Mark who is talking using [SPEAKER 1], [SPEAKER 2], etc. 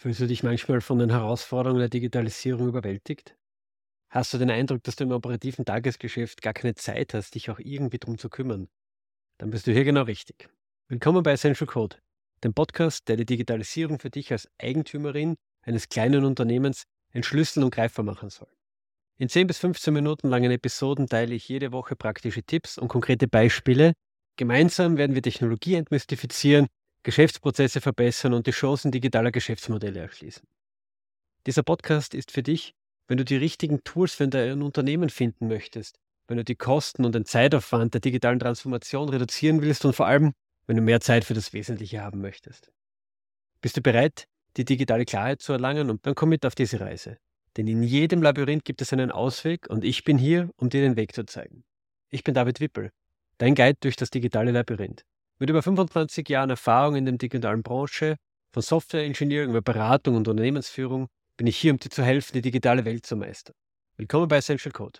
[SPEAKER 1] Fühlst du dich manchmal von den Herausforderungen der Digitalisierung überwältigt? Hast du den Eindruck, dass du im operativen Tagesgeschäft gar keine Zeit hast, dich auch irgendwie drum zu kümmern? Dann bist du hier genau richtig. Willkommen bei Essential Code, dem Podcast, der die Digitalisierung für dich als Eigentümerin eines kleinen Unternehmens entschlüsseln und greifbar machen soll. In 10 bis 15 Minuten langen Episoden teile ich jede Woche praktische Tipps und konkrete Beispiele. Gemeinsam werden wir Technologie entmystifizieren Geschäftsprozesse verbessern und die Chancen digitaler Geschäftsmodelle erschließen. Dieser Podcast ist für dich, wenn du die richtigen Tools für dein Unternehmen finden möchtest, wenn du die Kosten und den Zeitaufwand der digitalen Transformation reduzieren willst und vor allem, wenn du mehr Zeit für das Wesentliche haben möchtest. Bist du bereit, die digitale Klarheit zu erlangen und dann komm mit auf diese Reise. Denn in jedem Labyrinth gibt es einen Ausweg und ich bin hier, um dir den Weg zu zeigen. Ich bin David Wippel, dein Guide durch das digitale Labyrinth. Mit über 25 Jahren Erfahrung in der digitalen Branche, von Software-Engineering über Beratung und Unternehmensführung, bin ich hier, um dir zu helfen, die digitale Welt zu meistern. Willkommen bei Essential Code.